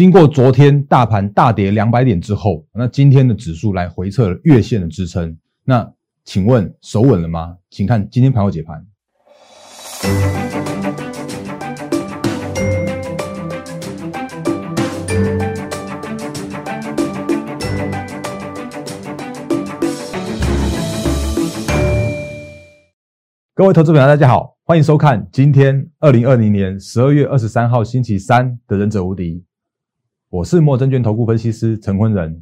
经过昨天大盘大跌两百点之后，那今天的指数来回测了月线的支撑，那请问守稳了吗？请看今天盘后解盘。各位投资朋友，大家好，欢迎收看今天二零二零年十二月二十三号星期三的《忍者无敌》，我是莫证券投顾分析师陈坤仁。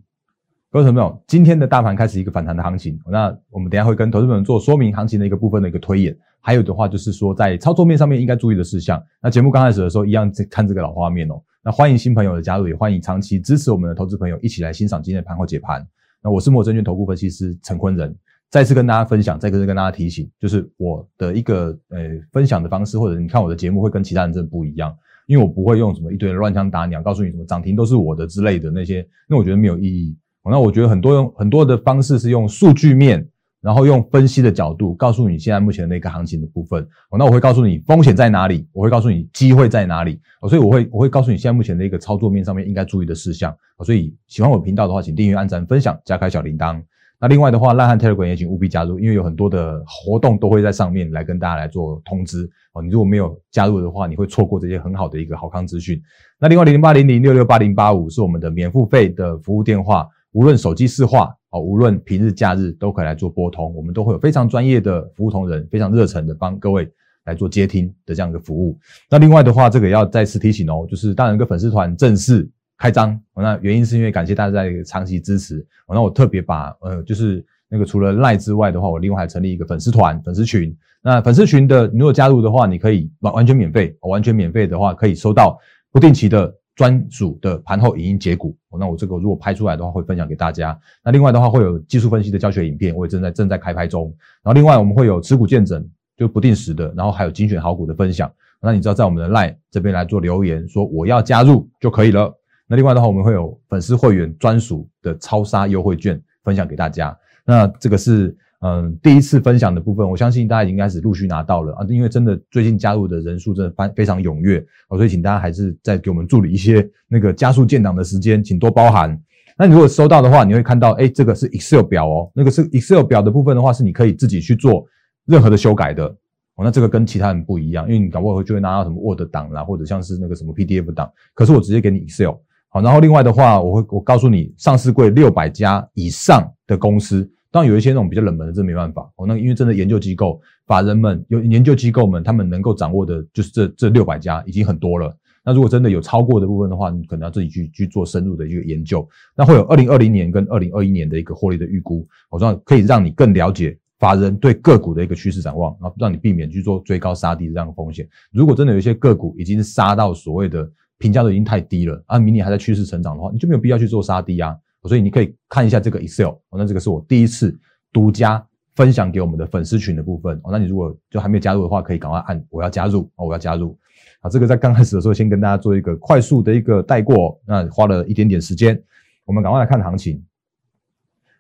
各位朋友，今天的大盘开始一个反弹的行情，那我们等下会跟投资朋友做说明行情的一个部分的一个推演，还有的话就是说在操作面上面应该注意的事项。那节目刚开始的时候，一样看这个老画面哦。那欢迎新朋友的加入，也欢迎长期支持我们的投资朋友一起来欣赏今天的盘后解盘。那我是莫证券投顾分析师陈坤仁。再次跟大家分享，再次跟大家提醒，就是我的一个呃分享的方式，或者你看我的节目会跟其他人真的不一样，因为我不会用什么一堆乱枪打鸟，告诉你什么涨停都是我的之类的那些，那我觉得没有意义。那我觉得很多用很多的方式是用数据面，然后用分析的角度告诉你现在目前的那个行情的部分。那我会告诉你风险在哪里，我会告诉你机会在哪里。所以我会我会告诉你现在目前的一个操作面上面应该注意的事项。所以喜欢我频道的话，请订阅、按赞、分享、加开小铃铛。那另外的话，烂汉 Telegram 也请务必加入，因为有很多的活动都会在上面来跟大家来做通知哦。你如果没有加入的话，你会错过这些很好的一个好康资讯。那另外零零八零零六六八零八五是我们的免付费的服务电话，无论手机市话哦，无论平日假日都可以来做拨通，我们都会有非常专业的服务同仁，非常热诚的帮各位来做接听的这样一个服务。那另外的话，这个要再次提醒哦，就是当然一个粉丝团正式。开张，那原因是因为感谢大家在长期支持，那我特别把呃，就是那个除了赖之外的话，我另外还成立一个粉丝团、粉丝群。那粉丝群的，如果加入的话，你可以完完全免费，完全免费的话，可以收到不定期的专属的盘后影音解股。那我这个如果拍出来的话，会分享给大家。那另外的话，会有技术分析的教学影片，我也正在正在开拍中。然后另外我们会有持股见证，就不定时的，然后还有精选好股的分享。那你知道在我们的赖这边来做留言，说我要加入就可以了。那另外的话，我们会有粉丝会员专属的超杀优惠券分享给大家。那这个是嗯第一次分享的部分，我相信大家已经开始陆续拿到了啊，因为真的最近加入的人数真的非非常踊跃所以请大家还是再给我们助理一些那个加速建档的时间，请多包涵。那你如果收到的话，你会看到，哎，这个是 Excel 表哦，那个是 Excel 表的部分的话，是你可以自己去做任何的修改的哦。那这个跟其他人不一样，因为你搞不好就会拿到什么 Word 档啦，或者像是那个什么 PDF 档，可是我直接给你 Excel。好，然后另外的话，我会我告诉你，上市柜六百家以上的公司，当然有一些那种比较冷门的，这没办法。哦，那因为真的研究机构、法人们有研究机构们，他们能够掌握的，就是这这六百家已经很多了。那如果真的有超过的部分的话，你可能要自己去去做深入的一个研究。那会有二零二零年跟二零二一年的一个获利的预估，我说可以让你更了解法人对个股的一个趋势展望，然后让你避免去做追高杀低的这样的风险。如果真的有一些个股已经杀到所谓的。评价都已经太低了啊！明年还在趋势成长的话，你就没有必要去做杀低啊。所以你可以看一下这个 Excel。那这个是我第一次独家分享给我们的粉丝群的部分哦。那你如果就还没有加入的话，可以赶快按我要加入哦，我要加入。啊，这个在刚开始的时候先跟大家做一个快速的一个带过，那花了一点点时间，我们赶快来看行情。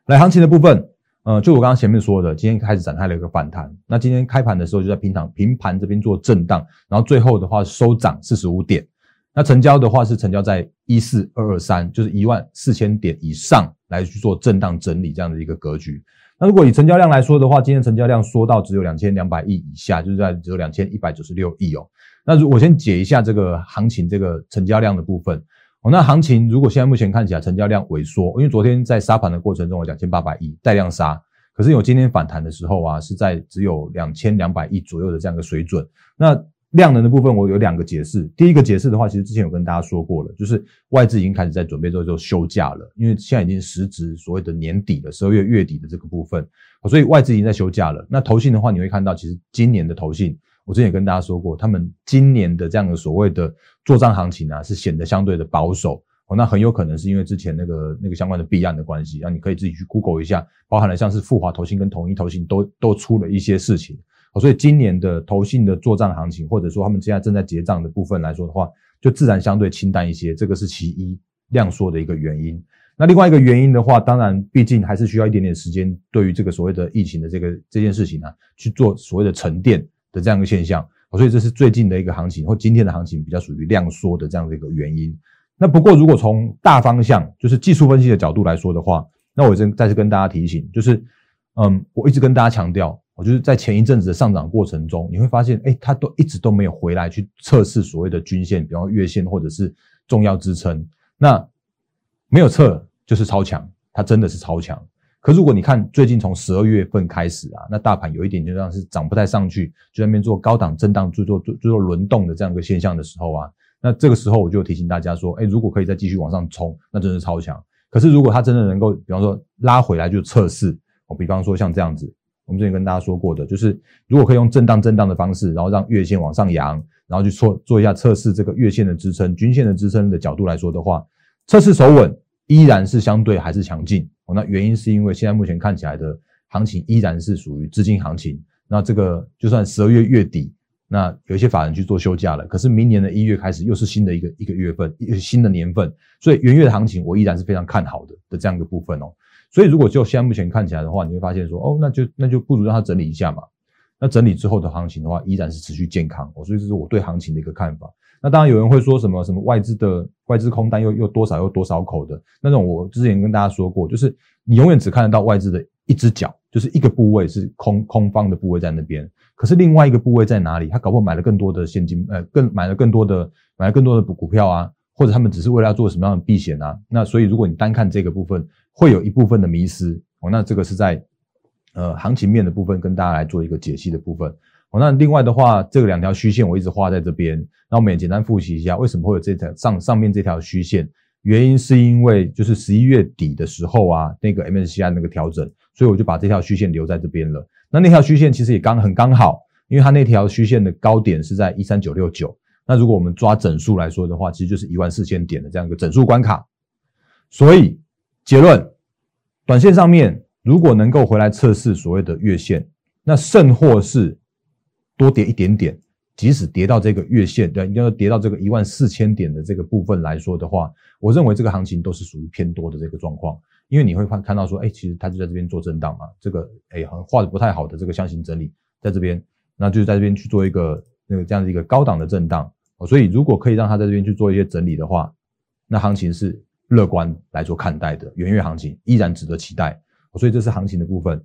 来，行情的部分，呃，就我刚刚前面说的，今天开始展开了一个反弹。那今天开盘的时候就在平躺平盘这边做震荡，然后最后的话收涨四十五点。那成交的话是成交在一四二二三，就是一万四千点以上来去做震荡整理这样的一个格局。那如果以成交量来说的话，今天成交量缩到只有两千两百亿以下，就是在只有两千一百九十六亿哦。那如我先解一下这个行情这个成交量的部分哦。那行情如果现在目前看起来成交量萎缩，因为昨天在杀盘的过程中有两千八百亿带量杀，可是有今天反弹的时候啊，是在只有两千两百亿左右的这样一个水准。那量能的部分，我有两个解释。第一个解释的话，其实之前有跟大家说过了，就是外资已经开始在准备做做休假了，因为现在已经时值所谓的年底了，十二月月底的这个部分，所以外资已经在休假了。那投信的话，你会看到，其实今年的投信，我之前也跟大家说过，他们今年的这样的所谓的做账行情啊，是显得相对的保守。哦，那很有可能是因为之前那个那个相关的弊案的关系，那你可以自己去 Google 一下，包含了像是富华投信跟统一投信都都出了一些事情。所以今年的投信的做账行情，或者说他们现在正在结账的部分来说的话，就自然相对清淡一些，这个是其一量缩的一个原因。那另外一个原因的话，当然毕竟还是需要一点点时间，对于这个所谓的疫情的这个这件事情呢，去做所谓的沉淀的这样一个现象。所以这是最近的一个行情，或今天的行情比较属于量缩的这样的一个原因。那不过如果从大方向，就是技术分析的角度来说的话，那我再再次跟大家提醒，就是嗯，我一直跟大家强调，我就是在前一阵子的上涨过程中，你会发现，哎，它都一直都没有回来去测试所谓的均线，比方月线或者是重要支撑，那没有测就是超强，它真的是超强。可如果你看最近从十二月份开始啊，那大盘有一点就像是涨不太上去，就在那边做高档震荡、做做做做轮动的这样一个现象的时候啊，那这个时候我就提醒大家说，哎，如果可以再继续往上冲，那真的是超强。可是如果它真的能够，比方说拉回来就测试，我比方说像这样子，我们之前跟大家说过的，就是如果可以用震荡震荡的方式，然后让月线往上扬，然后去做做一下测试这个月线的支撑、均线的支撑的角度来说的话，测试守稳依然是相对还是强劲。那原因是因为现在目前看起来的行情依然是属于资金行情。那这个就算十二月月底，那有一些法人去做休假了，可是明年的一月开始又是新的一个一个月份，一个新的年份，所以元月的行情我依然是非常看好的的这样一个部分哦。所以如果就现在目前看起来的话，你会发现说，哦，那就那就不如让它整理一下嘛。那整理之后的行情的话，依然是持续健康。所以这是我对行情的一个看法。那当然有人会说什么什么外资的外资空单又又多少又多少口的那种，我之前跟大家说过，就是你永远只看得到外资的一只脚，就是一个部位是空空方的部位在那边，可是另外一个部位在哪里？他搞不好买了更多的现金，呃，更买了更多的买了更多的股股票啊，或者他们只是为了要做什么样的避险啊？那所以如果你单看这个部分，会有一部分的迷失哦。那这个是在呃行情面的部分跟大家来做一个解析的部分。哦，那另外的话，这个两条虚线我一直画在这边，那我们也简单复习一下，为什么会有这条上上面这条虚线？原因是因为就是十一月底的时候啊，那个 MSCI 那个调整，所以我就把这条虚线留在这边了。那那条虚线其实也刚很刚好，因为它那条虚线的高点是在一三九六九，那如果我们抓整数来说的话，其实就是一万四千点的这样一个整数关卡。所以结论，短线上面如果能够回来测试所谓的月线，那甚或是。多跌一点点，即使跌到这个月线，对，要跌到这个一万四千点的这个部分来说的话，我认为这个行情都是属于偏多的这个状况，因为你会看看到说，哎，其实它就在这边做震荡嘛，这个哎，画的不太好的这个箱型整理在这边，那就是在这边去做一个那个这样的一个高档的震荡，所以如果可以让它在这边去做一些整理的话，那行情是乐观来做看待的，元月行情依然值得期待，所以这是行情的部分，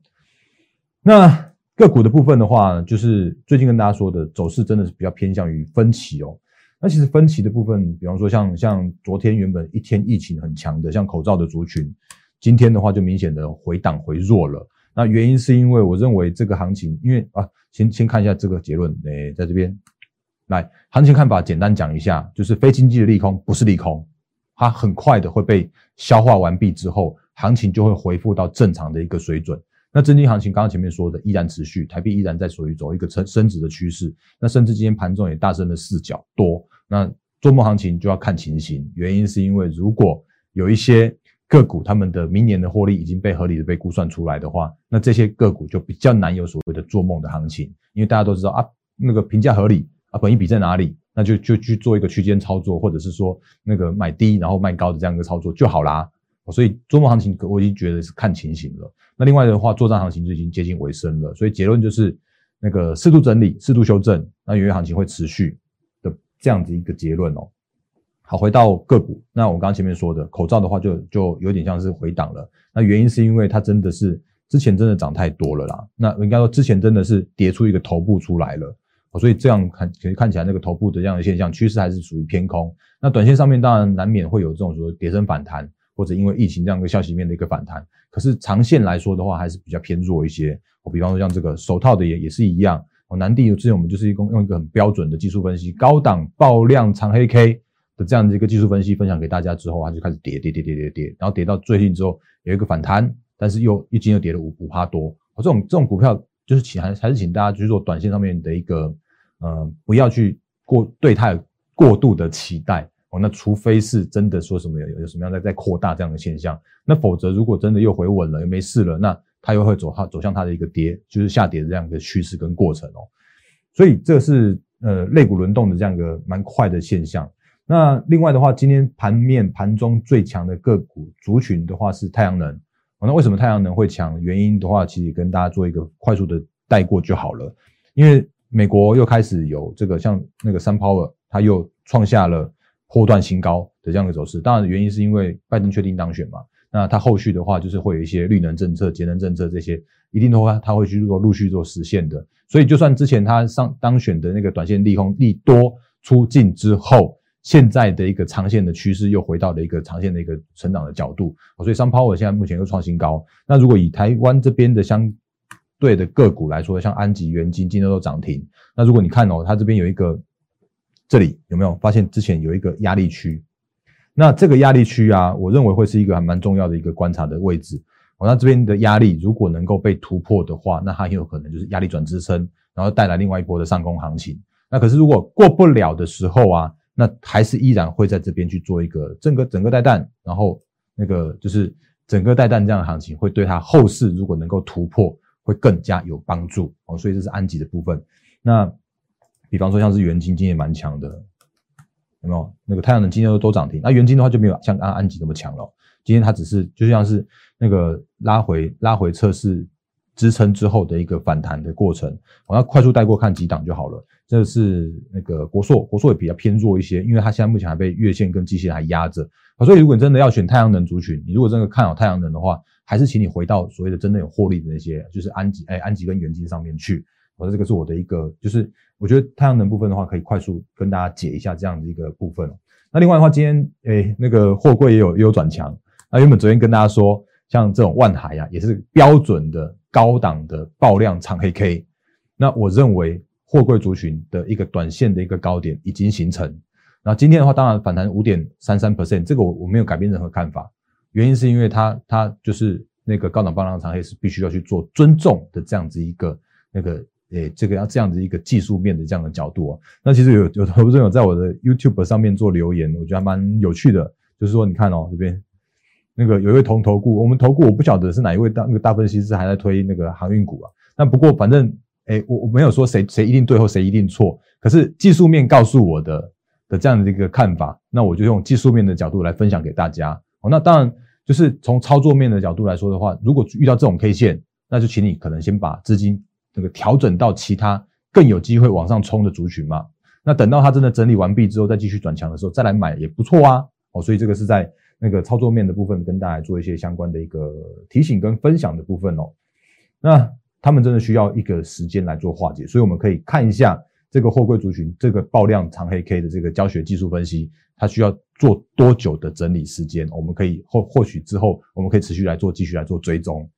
那。个股的部分的话，就是最近跟大家说的走势真的是比较偏向于分歧哦。那其实分歧的部分，比方说像像昨天原本一天疫情很强的，像口罩的族群，今天的话就明显的回档回弱了。那原因是因为我认为这个行情，因为啊，先先看一下这个结论，诶，在这边来行情看法简单讲一下，就是非经济的利空不是利空，它很快的会被消化完毕之后，行情就会恢复到正常的一个水准。那真金行情，刚刚前面说的依然持续，台币依然在属于走一个升升值的趋势。那甚至今天盘中也大升了四角多。那周末行情就要看情形，原因是因为如果有一些个股，他们的明年的获利已经被合理的被估算出来的话，那这些个股就比较难有所谓的做梦的行情，因为大家都知道啊，那个评价合理啊，本益比在哪里，那就就去做一个区间操作，或者是说那个买低然后卖高的这样一个操作就好啦。所以周末行情我已经觉得是看情形了。那另外的话，作战行情就已经接近尾声了。所以结论就是那个适度整理、适度修正，那元月行情会持续的这样子一个结论哦。好，回到个股，那我刚刚前面说的口罩的话，就就有点像是回档了。那原因是因为它真的是之前真的涨太多了啦。那应该说之前真的是跌出一个头部出来了，所以这样看其实看起来那个头部的这样的现象趋势还是属于偏空。那短线上面当然难免会有这种说跌升反弹。或者因为疫情这样一个消息面的一个反弹，可是长线来说的话，还是比较偏弱一些。我比方说像这个手套的也也是一样。哦，南地之前我们就是一共用一个很标准的技术分析，高档爆量长黑 K 的这样的一个技术分析分享给大家之后，它就开始跌跌跌跌跌跌，然后跌到最近之后有一个反弹，但是又一斤又跌了五五趴多。这种这种股票就是请还还是请大家去做短线上面的一个呃，不要去过对它有过度的期待。哦，那除非是真的说什么有有什么样在在扩大这样的现象，那否则如果真的又回稳了，又没事了，那它又会走它走向它的一个跌，就是下跌的这样一个趋势跟过程哦。所以这是呃肋骨轮动的这样一个蛮快的现象。那另外的话，今天盘面盘中最强的个股族群的话是太阳能。那为什么太阳能会强？原因的话，其实跟大家做一个快速的带过就好了。因为美国又开始有这个像那个 Sun Power，它又创下了。破断新高的这样的走势。当然，原因是因为拜登确定当选嘛，那他后续的话就是会有一些绿能政策、节能政策这些，一定的话他会去做陆续做实现的。所以，就算之前他上当选的那个短线利空利多出尽之后，现在的一个长线的趋势又回到了一个长线的一个成长的角度。所以，商抛我现在目前又创新高。那如果以台湾这边的相对的个股来说，像安吉、元金今天都涨停。那如果你看哦，它这边有一个，这里有没有发现之前有一个压力区？那这个压力区啊，我认为会是一个还蛮重要的一个观察的位置。哦，那这边的压力如果能够被突破的话，那它很有可能就是压力转支撑，然后带来另外一波的上攻行情。那可是如果过不了的时候啊，那还是依然会在这边去做一个整个整个带弹，然后那个就是整个带弹这样的行情，会对它后市如果能够突破。会更加有帮助哦，所以这是安吉的部分。那比方说像是元金，今天蛮强的，有没有？那个太阳能今天都都涨停，那元金的话就没有像安安吉那么强了。今天它只是就像是那个拉回拉回测试支撑之后的一个反弹的过程，我要快速带过看几档就好了。这是那个国硕，国硕也比较偏弱一些，因为它现在目前还被月线跟季线还压着。所以如果你真的要选太阳能族群，你如果真的看好太阳能的话，还是请你回到所谓的真的有获利的那些，就是安吉哎安吉跟元金上面去。我这个是我的一个，就是我觉得太阳能部分的话，可以快速跟大家解一下这样的一个部分。那另外的话，今天哎那个货柜也有也有转强。那原本昨天跟大家说，像这种万海呀，也是标准的高档的爆量长黑 K。那我认为货柜族群的一个短线的一个高点已经形成。那今天的话，当然反弹五点三三 percent，这个我我没有改变任何看法。原因是因为它它就是那个高档棒量长黑是必须要去做尊重的这样子一个那个诶这个要这样子一个技术面的这样的角度啊。那其实有有投资人有在我的 YouTube 上面做留言，我觉得还蛮有趣的。就是说你看哦这边那个有一位同投顾，我们投顾我不晓得是哪一位大那个大分析师还在推那个航运股啊。那不过反正诶我我没有说谁谁一定对或谁一定错，可是技术面告诉我的的这样的一个看法，那我就用技术面的角度来分享给大家。哦，那当然。就是从操作面的角度来说的话，如果遇到这种 K 线，那就请你可能先把资金这个调整到其他更有机会往上冲的族群嘛。那等到它真的整理完毕之后，再继续转强的时候再来买也不错啊。哦，所以这个是在那个操作面的部分跟大家做一些相关的一个提醒跟分享的部分哦。那他们真的需要一个时间来做化解，所以我们可以看一下这个货柜族群这个爆量长黑 K 的这个教学技术分析。它需要做多久的整理时间？我们可以或或许之后我们可以持续来做，继续来做追踪。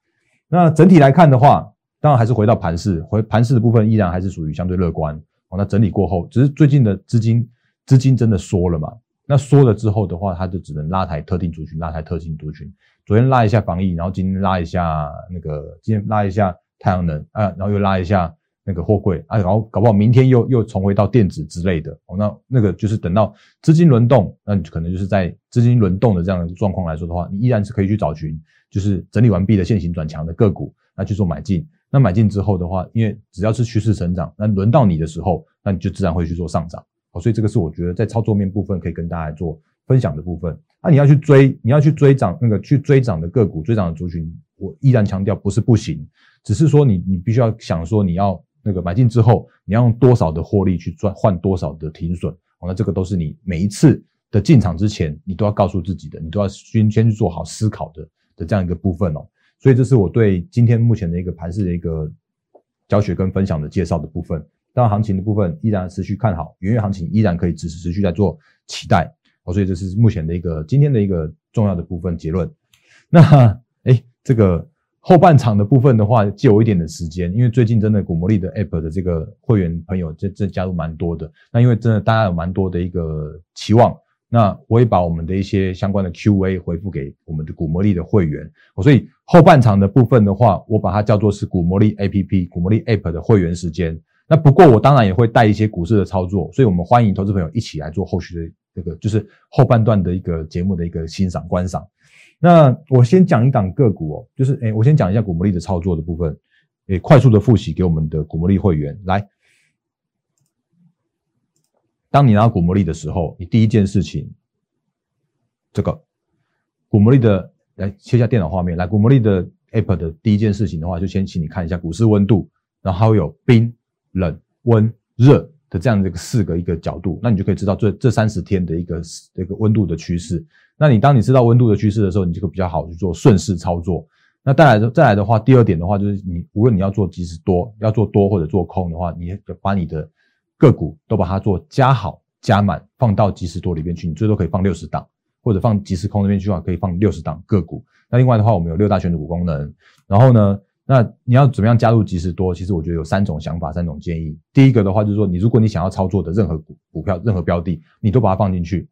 那整体来看的话，当然还是回到盘势，回盘势的部分依然还是属于相对乐观。哦，那整理过后，只是最近的资金资金真的缩了嘛？那缩了之后的话，它就只能拉抬特定族群，拉抬特定族群。昨天拉一下防疫，然后今天拉一下那个，今天拉一下太阳能啊，然后又拉一下。那个货柜啊，然后搞不好明天又又重回到电子之类的哦，那那个就是等到资金轮动，那你可能就是在资金轮动的这样的状况来说的话，你依然是可以去找寻就是整理完毕的现行转强的个股，那去做买进。那买进之后的话，因为只要是趋势成长，那轮到你的时候，那你就自然会去做上涨。哦，所以这个是我觉得在操作面部分可以跟大家做分享的部分。那你要去追，你要去追涨那个去追涨的个股，追涨的族群，我依然强调不是不行，只是说你你必须要想说你要。那个买进之后，你要用多少的获利去赚换多少的停损？哦，那这个都是你每一次的进场之前，你都要告诉自己的，你都要先先去做好思考的的这样一个部分哦。所以这是我对今天目前的一个盘势的一个教学跟分享的介绍的部分。当然，行情的部分依然持续看好，元月行情依然可以持持续在做期待哦。所以这是目前的一个今天的一个重要的部分结论。那哎，这个。后半场的部分的话，借我一点的时间，因为最近真的古魔力的 App 的这个会员朋友这这加入蛮多的。那因为真的大家有蛮多的一个期望，那我也把我们的一些相关的 Q&A 回复给我们的古魔力的会员。所以后半场的部分的话，我把它叫做是古魔力 App 古魔力 App 的会员时间。那不过我当然也会带一些股市的操作，所以我们欢迎投资朋友一起来做后续的这个就是后半段的一个节目的一个欣赏观赏。那我先讲一档个股哦，就是诶，我先讲一下股魔力的操作的部分，诶，快速的复习给我们的股魔力会员来。当你拿到股魔力的时候，你第一件事情，这个股魔力的来切下电脑画面，来股魔力的 app 的第一件事情的话，就先请你看一下股市温度，然后有冰、冷、温、热的这样的一个四个一个角度，那你就可以知道这这三十天的一个这个温度的趋势。那你当你知道温度的趋势的时候，你就会比较好去做顺势操作。那再来再来的话，第二点的话就是你无论你要做即时多，要做多或者做空的话，你要把你的个股都把它做加好加满，放到即时多里面去，你最多可以放六十档，或者放即时空那边去的话，可以放六十档个股。那另外的话，我们有六大选股功能，然后呢？那你要怎么样加入即时多？其实我觉得有三种想法，三种建议。第一个的话就是说，你如果你想要操作的任何股股票、任何标的，你都把它放进去，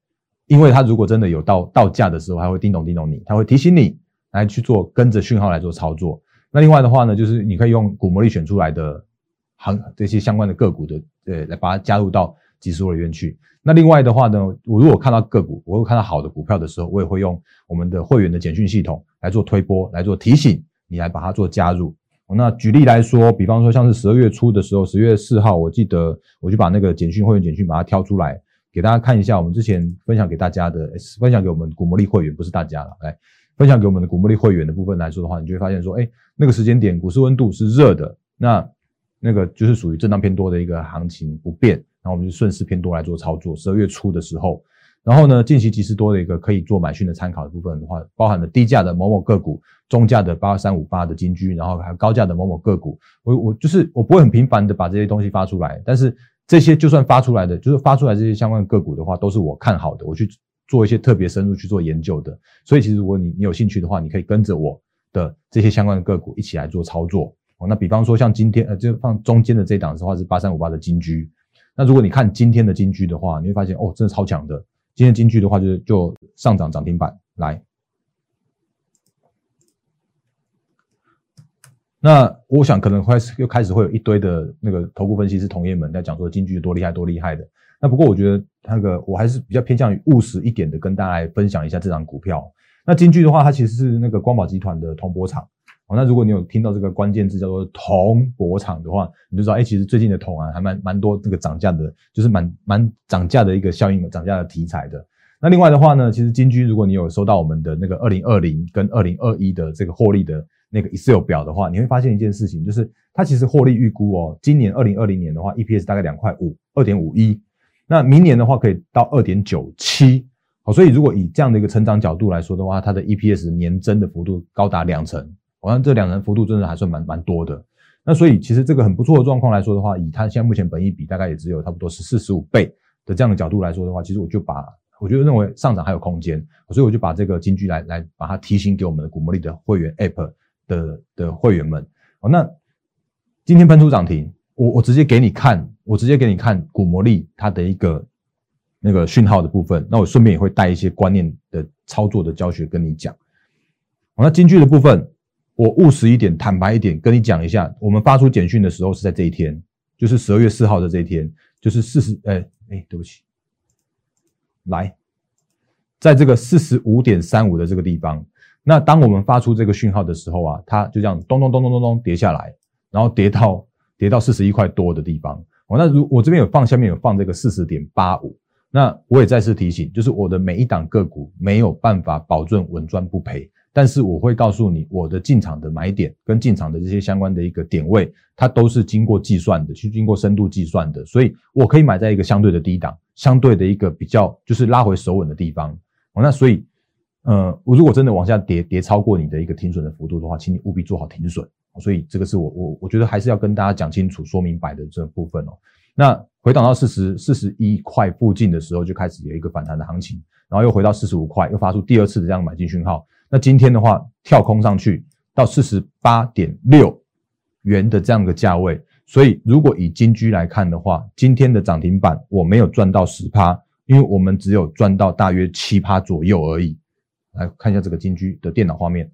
因为它如果真的有到到价的时候，它会叮咚叮咚你，它会提醒你来去做跟着讯号来做操作。那另外的话呢，就是你可以用股魔力选出来的行这些相关的个股的，呃，来把它加入到即时多里面去。那另外的话呢，我如果看到个股，我会看到好的股票的时候，我也会用我们的会员的简讯系统来做推波，来做提醒。你来把它做加入。那举例来说，比方说像是十二月初的时候，十月四号，我记得我就把那个简讯会员简讯把它挑出来，给大家看一下。我们之前分享给大家的，分享给我们股魔力会员，不是大家了，来分享给我们的股魔力会员的部分来说的话，你就会发现说，哎，那个时间点股市温度是热的，那那个就是属于震荡偏多的一个行情不变，然后我们就顺势偏多来做操作。十二月初的时候。然后呢，近期即时多的一个可以做买讯的参考的部分的话，包含了低价的某某个股，中价的八三五八的金居，然后还有高价的某某个股。我我就是我不会很频繁的把这些东西发出来，但是这些就算发出来的，就是发出来这些相关个股的话，都是我看好的，我去做一些特别深入去做研究的。所以其实如果你你有兴趣的话，你可以跟着我的这些相关的个股一起来做操作。哦，那比方说像今天呃，就放中间的这档的话是八三五八的金居。那如果你看今天的金居的话，你会发现哦，真的超强的。今天金句的话，就是就上涨涨停板来。那我想可能会又开始会有一堆的那个头部分析师同业们在讲说金句多厉害多厉害的。那不过我觉得那个我还是比较偏向于务实一点的，跟大家来分享一下这张股票。那金句的话，它其实是那个光宝集团的铜箔厂。哦那如果你有听到这个关键字叫做铜箔厂的话，你就知道，哎，其实最近的铜啊，还蛮蛮多这个涨价的，就是蛮蛮涨价的一个效应，涨价的题材的。那另外的话呢，其实金居，如果你有收到我们的那个二零二零跟二零二一的这个获利的那个 Excel 表的话，你会发现一件事情，就是它其实获利预估哦，今年二零二零年的话，EPS 大概两块五，二点五一，那明年的话可以到二点九七，好，所以如果以这样的一个成长角度来说的话，它的 EPS 年增的幅度高达两成。好像这两人幅度真的还算蛮蛮多的，那所以其实这个很不错的状况来说的话，以它现在目前本益比大概也只有差不多是四十五倍的这样的角度来说的话，其实我就把我就认为上涨还有空间，所以我就把这个金句来来把它提醒给我们的古魔力的会员 App 的的会员们。哦，那今天喷出涨停，我我直接给你看，我直接给你看古魔力它的一个那个讯号的部分，那我顺便也会带一些观念的操作的教学跟你讲。好，那金句的部分。我务实一点，坦白一点，跟你讲一下，我们发出简讯的时候是在这一天，就是十二月四号的这一天，就是四十，哎哎，对不起，来，在这个四十五点三五的这个地方，那当我们发出这个讯号的时候啊，它就这样咚咚咚咚咚咚跌下来，然后跌到跌到四十一块多的地方。哦，那如我这边有放，下面有放这个四十点八五，那我也再次提醒，就是我的每一档个股没有办法保证稳赚不赔。但是我会告诉你，我的进场的买点跟进场的这些相关的一个点位，它都是经过计算的，去经过深度计算的，所以我可以买在一个相对的低档，相对的一个比较就是拉回手稳的地方。哦，那所以，呃，我如果真的往下跌，跌超过你的一个停损的幅度的话，请你务必做好停损。所以这个是我我我觉得还是要跟大家讲清楚、说明白的这部分哦。那回档到四十四十一块附近的时候，就开始有一个反弹的行情，然后又回到四十五块，又发出第二次的这样买进讯号。那今天的话，跳空上去到四十八点六元的这样的价位，所以如果以金居来看的话，今天的涨停板我没有赚到十趴，因为我们只有赚到大约七趴左右而已。来看一下这个金居的电脑画面，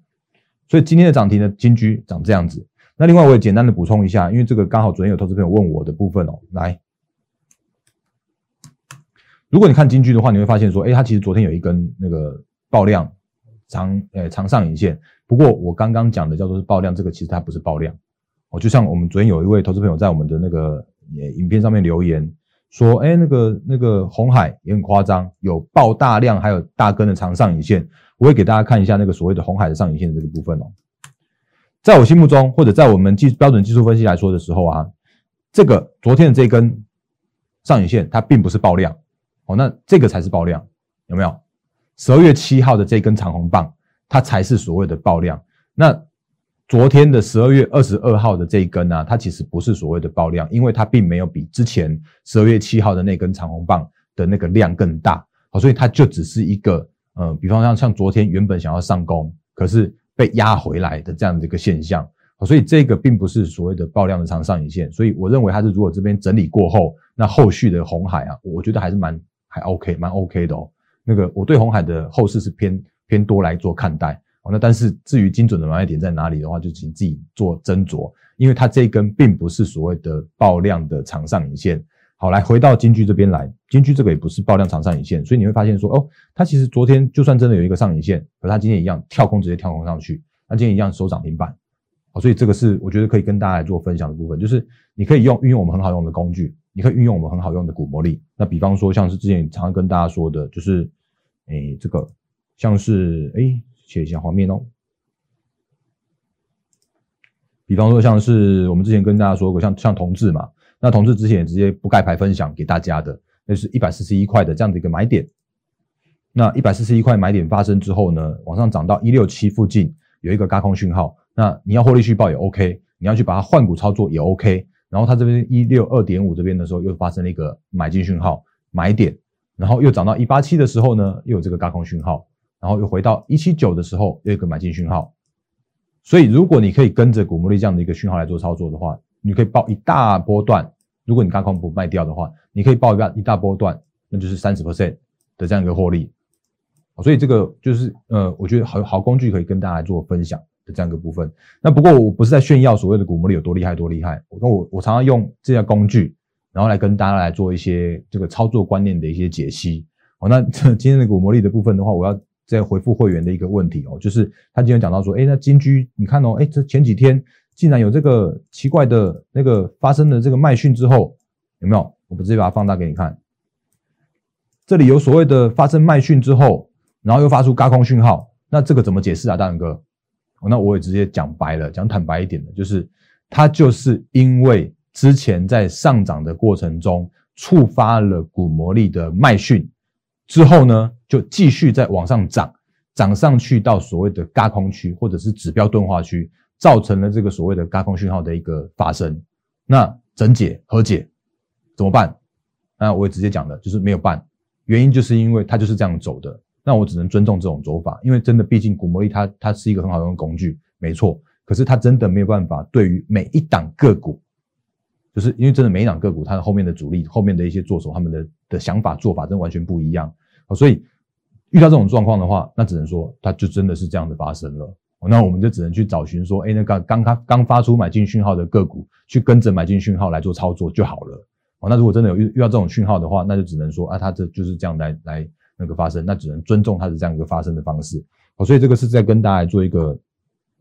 所以今天的涨停的金居长这样子。那另外我也简单的补充一下，因为这个刚好昨天有投资朋友问我的部分哦，来，如果你看金居的话，你会发现说，哎，它其实昨天有一根那个爆量。长呃长上影线，不过我刚刚讲的叫做是爆量，这个其实它不是爆量哦。就像我们昨天有一位投资朋友在我们的那个影片上面留言说，哎，那个那个红海也很夸张，有爆大量，还有大根的长上影线。我会给大家看一下那个所谓的红海的上影线的这个部分哦。在我心目中，或者在我们技标准技术分析来说的时候啊，这个昨天的这根上影线它并不是爆量，哦，那这个才是爆量，有没有？十二月七号的这根长红棒，它才是所谓的爆量。那昨天的十二月二十二号的这一根呢，它其实不是所谓的爆量，因为它并没有比之前十二月七号的那根长红棒的那个量更大，好，所以它就只是一个，呃，比方像像昨天原本想要上攻，可是被压回来的这样的一个现象。所以这个并不是所谓的爆量的长上影线，所以我认为它是如果这边整理过后，那后续的红海啊，我觉得还是蛮还 OK，蛮 OK 的哦。那个我对红海的后市是偏偏多来做看待哦。那但是至于精准的买卖点在哪里的话，就请自己做斟酌，因为它这一根并不是所谓的爆量的长上影线。好，来回到金居这边来，金居这个也不是爆量长上影线，所以你会发现说哦，它其实昨天就算真的有一个上影线，和它今天一样跳空直接跳空上去，那今天一样收涨停板。好，所以这个是我觉得可以跟大家来做分享的部分，就是你可以用运用我们很好用的工具，你可以运用我们很好用的股魔力。那比方说，像是之前常常跟大家说的，就是，诶，这个像是诶，切一下画面哦。比方说，像是我们之前跟大家说过，像像同志嘛，那同志之前也直接不盖牌分享给大家的，那是一百四十一块的这样的一个买点。那一百四十一块买点发生之后呢，往上涨到一六七附近有一个高空讯号。那你要获利续报也 OK，你要去把它换股操作也 OK。然后它这边一六二点五这边的时候又发生了一个买进讯号买点，然后又涨到一八七的时候呢，又有这个高空讯号，然后又回到一七九的时候又一个买进讯号。所以如果你可以跟着古墓力这样的一个讯号来做操作的话，你可以报一大波段。如果你高空不卖掉的话，你可以报一大一大波段，那就是三十 percent 的这样一个获利。所以这个就是呃，我觉得好好工具可以跟大家做分享的。这样一个部分，那不过我不是在炫耀所谓的股魔力有多厉害多厉害，我我我常常用这些工具，然后来跟大家来做一些这个操作观念的一些解析。好，那 今天的股魔力的部分的话，我要再回复会员的一个问题哦，就是他今天讲到说，哎，那金居你看哦，哎，这前几天竟然有这个奇怪的那个发生的这个卖讯之后，有没有？我不直接把它放大给你看，这里有所谓的发生卖讯之后，然后又发出高空讯号，那这个怎么解释啊，大勇哥？那我也直接讲白了，讲坦白一点的，就是它就是因为之前在上涨的过程中触发了股魔力的卖讯，之后呢就继续在往上涨，涨上去到所谓的嘎空区或者是指标钝化区，造成了这个所谓的嘎空讯号的一个发生。那整解和解怎么办？那我也直接讲了，就是没有办，原因就是因为它就是这样走的。那我只能尊重这种走法，因为真的，毕竟股魔力它它是一个很好用的工具，没错。可是它真的没有办法对于每一档个股，就是因为真的每一档个股，它的后面的主力、后面的一些做手，他们的的想法做法真的完全不一样。所以遇到这种状况的话，那只能说它就真的是这样的发生了。那我们就只能去找寻说，哎，那个刚刚刚发出买进讯号的个股，去跟着买进讯号来做操作就好了。哦，那如果真的有遇遇到这种讯号的话，那就只能说啊，它这就是这样来来。那个发生，那只能尊重它的这样一个发生的方式。哦，所以这个是在跟大家做一个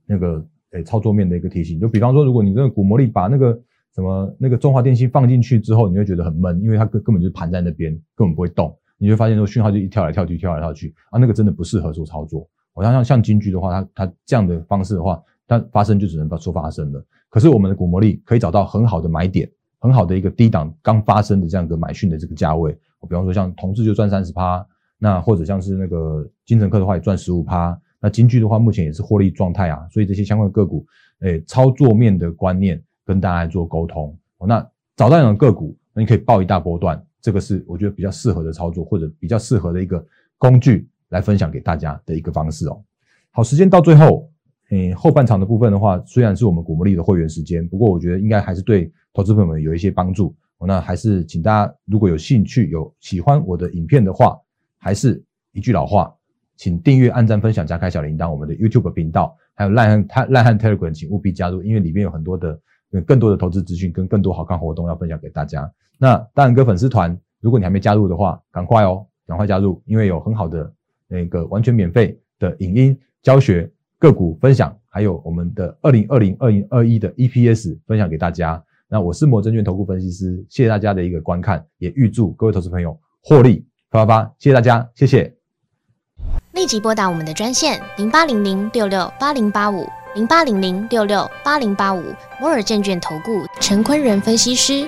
那个诶操作面的一个提醒。就比方说，如果你这个股魔力把那个什么那个中华电信放进去之后，你会觉得很闷，因为它根根本就盘在那边，根本不会动。你会发现说讯号就一跳来跳去，跳来跳去啊，那个真的不适合做操作。好像像像金居的话，它它这样的方式的话，它发生就只能说发生了。可是我们的股魔力可以找到很好的买点，很好的一个低档刚发生的这样一个买讯的这个价位。比方说像同志就赚三十趴。那或者像是那个金城科的话，也赚十五趴。那金居的话，目前也是获利状态啊。所以这些相关的个股，诶，操作面的观念跟大家做沟通。那找到那种个股，那你可以报一大波段，这个是我觉得比较适合的操作，或者比较适合的一个工具来分享给大家的一个方式哦。好，时间到最后，诶，后半场的部分的话，虽然是我们股魔力的会员时间，不过我觉得应该还是对投资朋友们有一些帮助。那还是请大家如果有兴趣、有喜欢我的影片的话，还是一句老话，请订阅、按赞、分享、加开小铃铛。我们的 YouTube 频道，还有烂汉烂汉 Telegram，请务必加入，因为里面有很多的、更多的投资资讯跟更多好看活动要分享给大家。那大然哥粉丝团，如果你还没加入的话，赶快哦，赶快加入，因为有很好的那个完全免费的影音教学、个股分享，还有我们的二零二零二零二一的 EPS 分享给大家。那我是摩证券投顾分析师，谢谢大家的一个观看，也预祝各位投资朋友获利。发发发，谢谢大家，谢谢。立即拨打我们的专线零八零零六六八零八五零八零零六六八零八五摩尔证券投顾陈坤仁分析师。